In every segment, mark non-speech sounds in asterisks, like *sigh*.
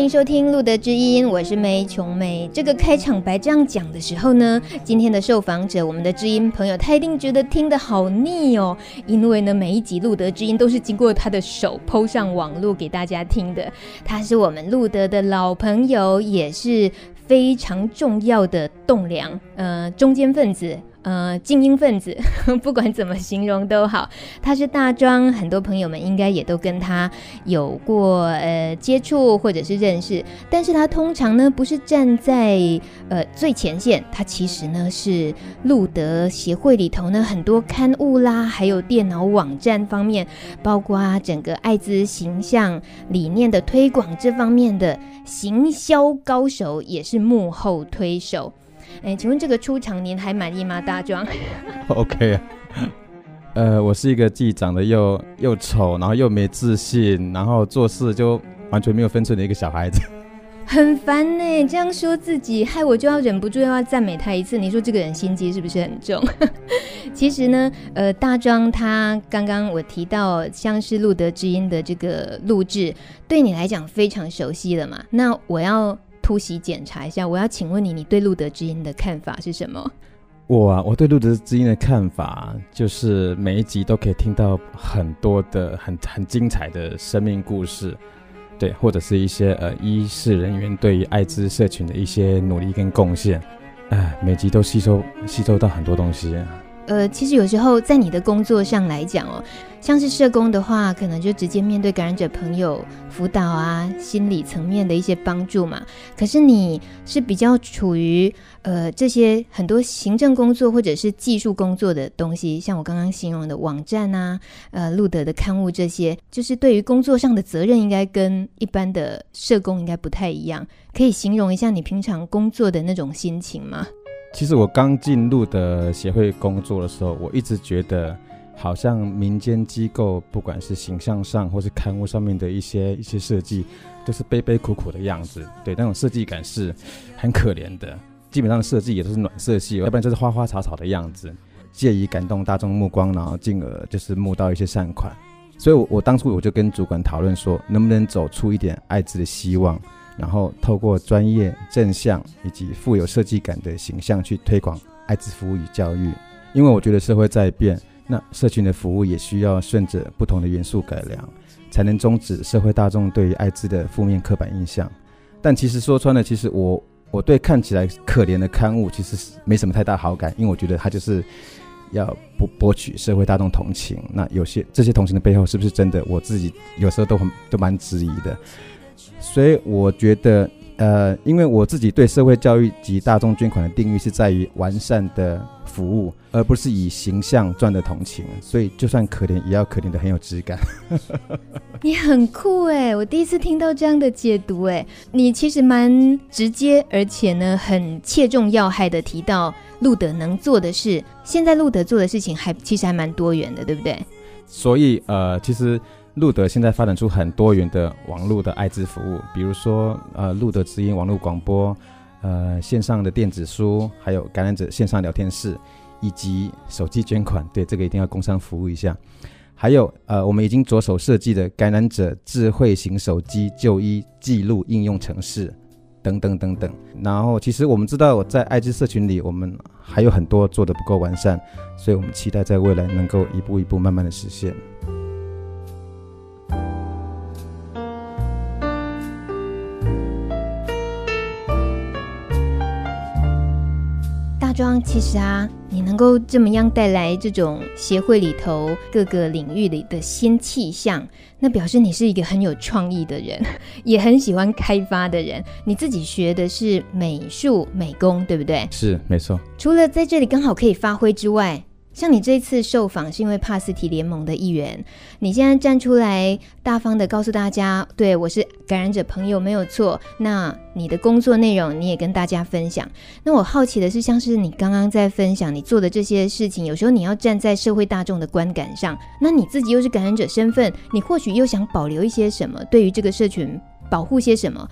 欢迎收听《路德之音》，我是梅琼梅。这个开场白这样讲的时候呢，今天的受访者，我们的知音朋友，他一定觉得听得好腻哦。因为呢，每一集《路德知音》都是经过他的手抛上网络给大家听的。他是我们路德的老朋友，也是非常重要的栋梁，呃，中坚分子。呃，精英分子，*laughs* 不管怎么形容都好，他是大庄，很多朋友们应该也都跟他有过呃接触或者是认识，但是他通常呢不是站在呃最前线，他其实呢是路德协会里头呢很多刊物啦，还有电脑网站方面，包括整个艾滋形象理念的推广这方面的行销高手，也是幕后推手。哎，请问这个出场您还满意吗？大壮？*laughs* OK 啊，呃，我是一个既长得又又丑，然后又没自信，然后做事就完全没有分寸的一个小孩子。*laughs* 很烦呢，这样说自己，害我就要忍不住又要赞美他一次。你说这个人心机是不是很重？*laughs* 其实呢，呃，大庄他刚刚我提到像是路德之音的这个录制，对你来讲非常熟悉了嘛？那我要。突袭检查一下，我要请问你，你对路德之音的看法是什么？我啊，我对路德之音的看法就是每一集都可以听到很多的很很精彩的生命故事，对，或者是一些呃医事人员对于艾滋社群的一些努力跟贡献，哎，每集都吸收吸收到很多东西。呃，其实有时候在你的工作上来讲哦，像是社工的话，可能就直接面对感染者朋友辅导啊，心理层面的一些帮助嘛。可是你是比较处于呃这些很多行政工作或者是技术工作的东西，像我刚刚形容的网站啊，呃，路德的刊物这些，就是对于工作上的责任，应该跟一般的社工应该不太一样。可以形容一下你平常工作的那种心情吗？其实我刚进露德协会工作的时候，我一直觉得好像民间机构，不管是形象上或是刊物上面的一些一些设计，都是悲悲苦苦的样子。对，那种设计感是很可怜的。基本上设计也都是暖色系，要不然就是花花草草的样子，借以感动大众目光，然后进而就是募到一些善款。所以我，我我当初我就跟主管讨论说，能不能走出一点艾滋的希望。然后透过专业、正向以及富有设计感的形象去推广艾滋服务与教育，因为我觉得社会在变，那社群的服务也需要顺着不同的元素改良，才能终止社会大众对于艾滋的负面刻板印象。但其实说穿了，其实我我对看起来可怜的刊物其实是没什么太大好感，因为我觉得它就是要博博取社会大众同情。那有些这些同情的背后是不是真的？我自己有时候都很都蛮质疑的。所以我觉得，呃，因为我自己对社会教育及大众捐款的定义是在于完善的服务，而不是以形象赚的同情。所以就算可怜，也要可怜的很有质感。*laughs* 你很酷哎，我第一次听到这样的解读哎。你其实蛮直接，而且呢，很切中要害的提到路德能做的事。现在路德做的事情还其实还蛮多元的，对不对？所以呃，其实。路德现在发展出很多元的网络的艾滋服务，比如说呃，路德之音网络广播，呃，线上的电子书，还有感染者线上聊天室，以及手机捐款。对，这个一定要工商服务一下。还有呃，我们已经着手设计的感染者智慧型手机就医记录应用程式，等等等等。然后，其实我们知道，在艾滋社群里，我们还有很多做得不够完善，所以我们期待在未来能够一步一步慢慢的实现。其实啊，你能够这么样带来这种协会里头各个领域里的新气象，那表示你是一个很有创意的人，也很喜欢开发的人。你自己学的是美术美工，对不对？是，没错。除了在这里刚好可以发挥之外，像你这次受访是因为帕斯提联盟的一员，你现在站出来大方的告诉大家，对，我是感染者朋友没有错。那你的工作内容你也跟大家分享。那我好奇的是，像是你刚刚在分享你做的这些事情，有时候你要站在社会大众的观感上，那你自己又是感染者身份，你或许又想保留一些什么，对于这个社群保护些什么？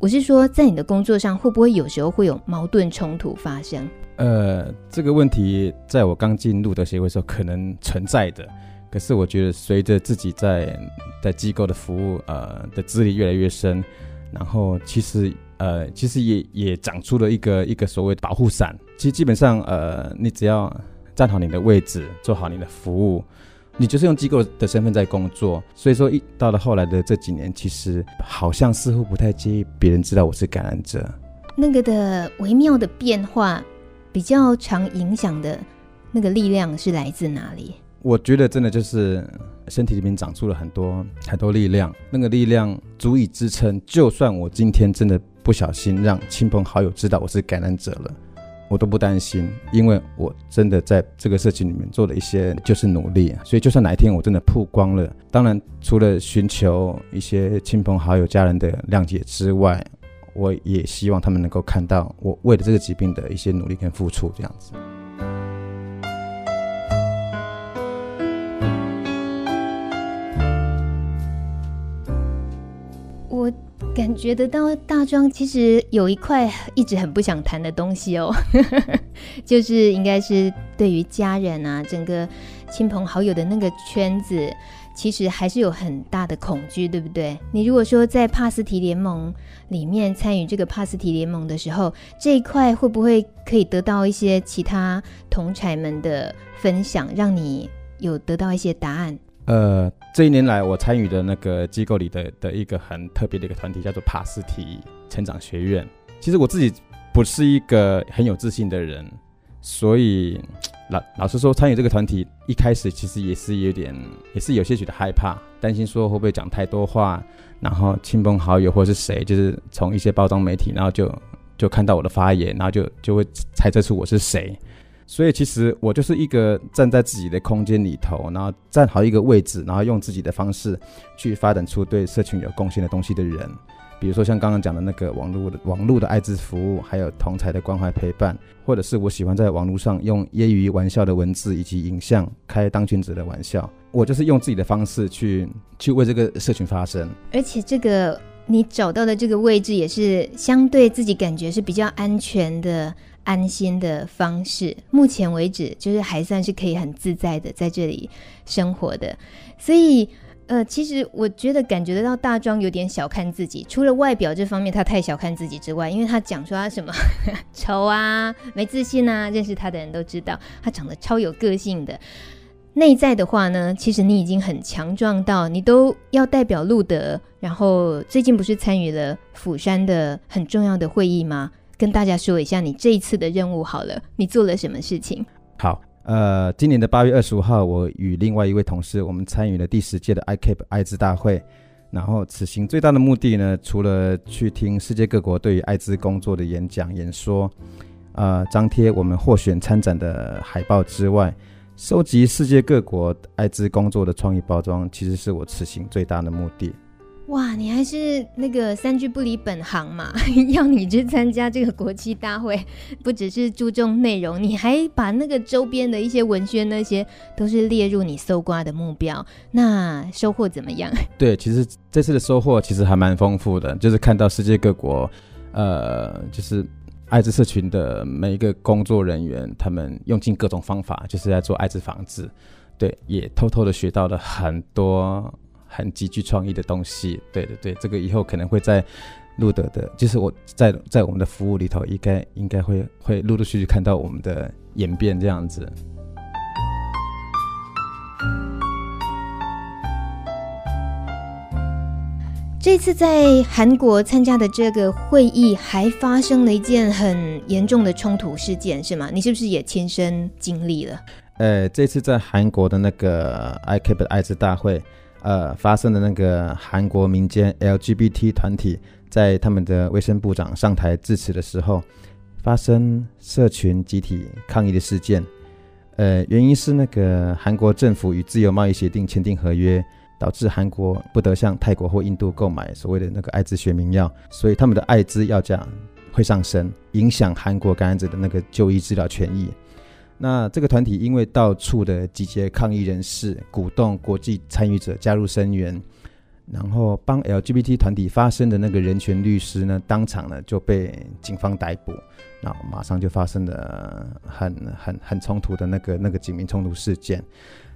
我是说，在你的工作上会不会有时候会有矛盾冲突发生？呃，这个问题在我刚进入的协会时候可能存在的，可是我觉得随着自己在在机构的服务，呃的资历越来越深，然后其实呃其实也也长出了一个一个所谓的保护伞。其实基本上呃你只要站好你的位置，做好你的服务，你就是用机构的身份在工作。所以说一到了后来的这几年，其实好像似乎不太介意别人知道我是感染者。那个的微妙的变化。比较常影响的那个力量是来自哪里？我觉得真的就是身体里面长出了很多很多力量，那个力量足以支撑。就算我今天真的不小心让亲朋好友知道我是感染者了，我都不担心，因为我真的在这个社群里面做了一些就是努力。所以就算哪一天我真的曝光了，当然除了寻求一些亲朋好友、家人的谅解之外。我也希望他们能够看到我为了这个疾病的一些努力跟付出，这样子。我感觉得到大庄其实有一块一直很不想谈的东西哦，*laughs* 就是应该是对于家人啊，整个亲朋好友的那个圈子。其实还是有很大的恐惧，对不对？你如果说在帕斯提联盟里面参与这个帕斯提联盟的时候，这一块会不会可以得到一些其他同才们的分享，让你有得到一些答案？呃，这一年来我参与的那个机构里的的一个很特别的一个团体叫做帕斯提成长学院。其实我自己不是一个很有自信的人，所以。老老实说，参与这个团体一开始其实也是有点，也是有些许的害怕，担心说会不会讲太多话，然后亲朋好友或是谁，就是从一些包装媒体，然后就就看到我的发言，然后就就会猜测出我是谁。所以其实我就是一个站在自己的空间里头，然后站好一个位置，然后用自己的方式去发展出对社群有贡献的东西的人。比如说像刚刚讲的那个网络的网络的艾滋服务，还有同才的关怀陪伴，或者是我喜欢在网络上用揶揄玩笑的文字以及影像开当君子的玩笑，我就是用自己的方式去去为这个社群发声。而且这个你找到的这个位置也是相对自己感觉是比较安全的、安心的方式。目前为止，就是还算是可以很自在的在这里生活的，所以。呃，其实我觉得感觉得到大庄有点小看自己，除了外表这方面他太小看自己之外，因为他讲说他什么 *laughs* 丑啊、没自信啊，认识他的人都知道他长得超有个性的。内在的话呢，其实你已经很强壮到你都要代表路德，然后最近不是参与了釜山的很重要的会议吗？跟大家说一下你这一次的任务好了，你做了什么事情？好。呃，今年的八月二十五号，我与另外一位同事，我们参与了第十届的 ICAP 艾滋大会。然后此行最大的目的呢，除了去听世界各国对于艾滋工作的演讲演说，呃，张贴我们获选参展的海报之外，收集世界各国艾滋工作的创意包装，其实是我此行最大的目的。哇，你还是那个三句不离本行嘛？*laughs* 要你去参加这个国际大会，不只是注重内容，你还把那个周边的一些文宣那些都是列入你搜刮的目标。那收获怎么样？*laughs* 对，其实这次的收获其实还蛮丰富的，就是看到世界各国，呃，就是艾滋社群的每一个工作人员，他们用尽各种方法，就是在做艾滋防治。对，也偷偷的学到了很多。很极具创意的东西，对对对，这个以后可能会在路德的，就是我在在我们的服务里头，应该应该会会陆陆续续看到我们的演变这样子。这次在韩国参加的这个会议，还发生了一件很严重的冲突事件，是吗？你是不是也亲身经历了？呃，这次在韩国的那个 ICAP 艾滋大会。呃，发生的那个韩国民间 LGBT 团体在他们的卫生部长上台致辞的时候，发生社群集体抗议的事件。呃，原因是那个韩国政府与自由贸易协定签订合约，导致韩国不得向泰国或印度购买所谓的那个艾滋学名药，所以他们的艾滋药价会上升，影响韩国感染者的那个就医治疗权益。那这个团体因为到处的集结抗议人士，鼓动国际参与者加入声援，然后帮 LGBT 团体发声的那个人权律师呢，当场呢就被警方逮捕，那马上就发生了很很很冲突的那个那个警民冲突事件。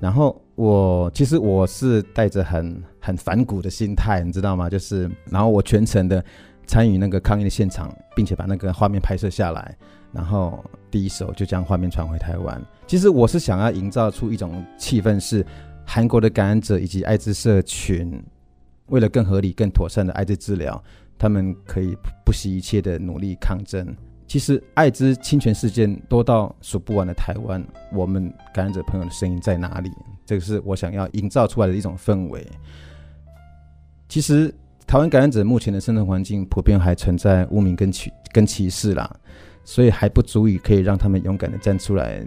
然后我其实我是带着很很反骨的心态，你知道吗？就是然后我全程的参与那个抗议的现场，并且把那个画面拍摄下来。然后第一手就将画面传回台湾。其实我是想要营造出一种气氛，是韩国的感染者以及艾滋社群，为了更合理、更妥善的艾滋治疗，他们可以不惜一切的努力抗争。其实艾滋侵权事件多到数不完的台湾，我们感染者朋友的声音在哪里？这个是我想要营造出来的一种氛围。其实台湾感染者目前的生存环境普遍还存在污名跟歧跟歧视啦。所以还不足以可以让他们勇敢的站出来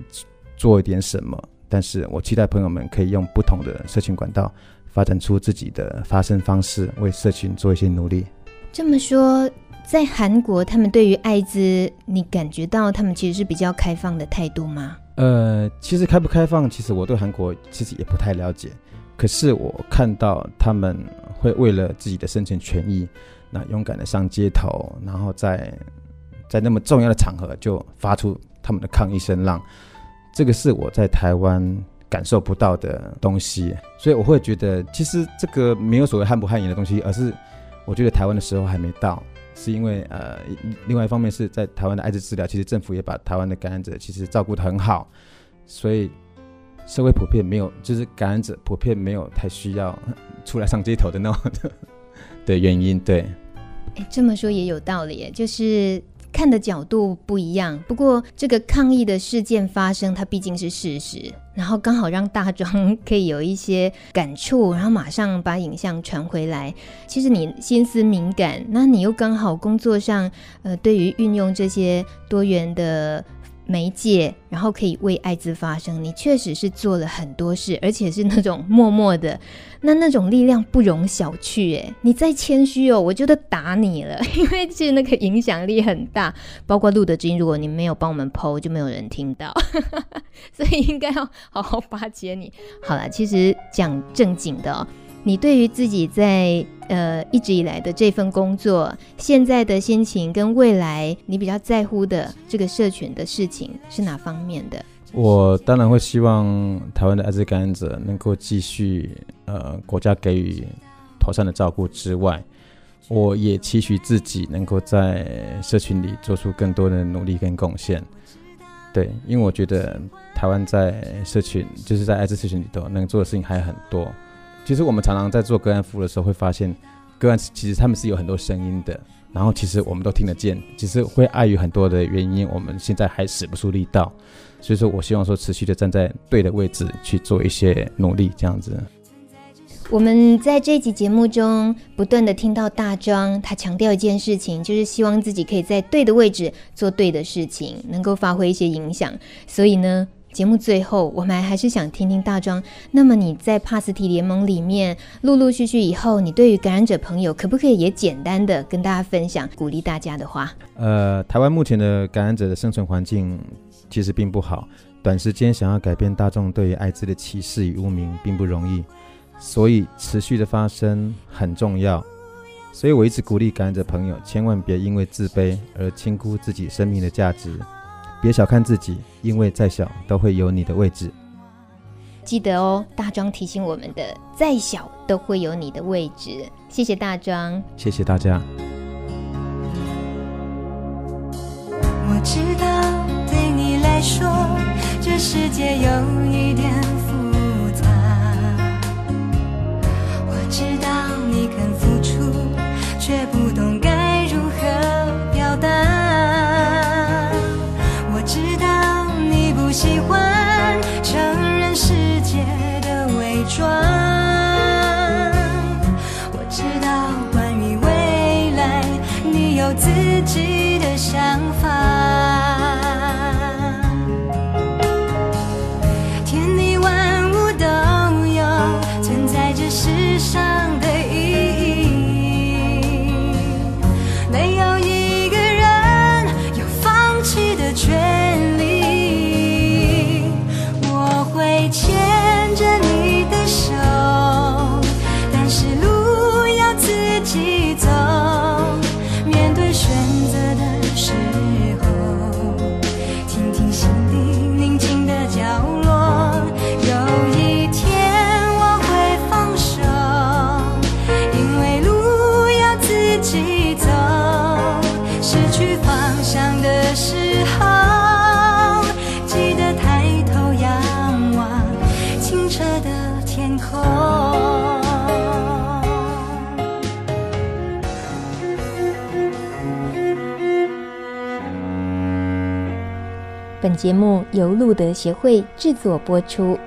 做一点什么，但是我期待朋友们可以用不同的社群管道发展出自己的发声方式，为社群做一些努力。这么说，在韩国，他们对于艾滋，你感觉到他们其实是比较开放的态度吗？呃，其实开不开放，其实我对韩国其实也不太了解。可是我看到他们会为了自己的生存权益，那勇敢地上街头，然后在。在那么重要的场合就发出他们的抗议声浪，这个是我在台湾感受不到的东西，所以我会觉得其实这个没有所谓汗不汗颜的东西，而是我觉得台湾的时候还没到，是因为呃，另外一方面是在台湾的艾滋治疗，其实政府也把台湾的感染者其实照顾得很好，所以社会普遍没有，就是感染者普遍没有太需要出来上街头的那种的 *laughs* 的原因，对。哎，这么说也有道理，就是。看的角度不一样，不过这个抗议的事件发生，它毕竟是事实，然后刚好让大庄可以有一些感触，然后马上把影像传回来。其实你心思敏感，那你又刚好工作上，呃，对于运用这些多元的。媒介，然后可以为艾滋发声，你确实是做了很多事，而且是那种默默的，那那种力量不容小觑。哎，你再谦虚哦，我就得打你了，*laughs* 因为其实那个影响力很大。包括路德之音，如果你没有帮我们 PO，就没有人听到，*laughs* 所以应该要好好巴结你。好了，其实讲正经的。你对于自己在呃一直以来的这份工作，现在的心情跟未来你比较在乎的这个社群的事情是哪方面的？我当然会希望台湾的艾滋感染者能够继续呃国家给予妥善的照顾之外，我也期许自己能够在社群里做出更多的努力跟贡献。对，因为我觉得台湾在社群就是在艾滋社群里头能做的事情还很多。其实我们常常在做个案服务的时候，会发现个案其实他们是有很多声音的，然后其实我们都听得见，其实会碍于很多的原因，我们现在还使不出力道。所以说我希望说持续的站在对的位置去做一些努力，这样子。我们在这集节目中不断的听到大庄他强调一件事情，就是希望自己可以在对的位置做对的事情，能够发挥一些影响。所以呢。节目最后，我们还是想听听大庄。那么你在帕斯提联盟里面陆陆续续以后，你对于感染者朋友，可不可以也简单的跟大家分享，鼓励大家的话？呃，台湾目前的感染者的生存环境其实并不好，短时间想要改变大众对于艾滋的歧视与污名并不容易，所以持续的发生很重要。所以我一直鼓励感染者朋友，千万别因为自卑而轻估自己生命的价值。别小看自己，因为再小都会有你的位置。记得哦，大庄提醒我们的，再小都会有你的位置。谢谢大庄，谢谢大家。我知道对你来说，这世界有一点复杂。我知道你肯付出，却不 wish I 本节目由路德协会制作播出。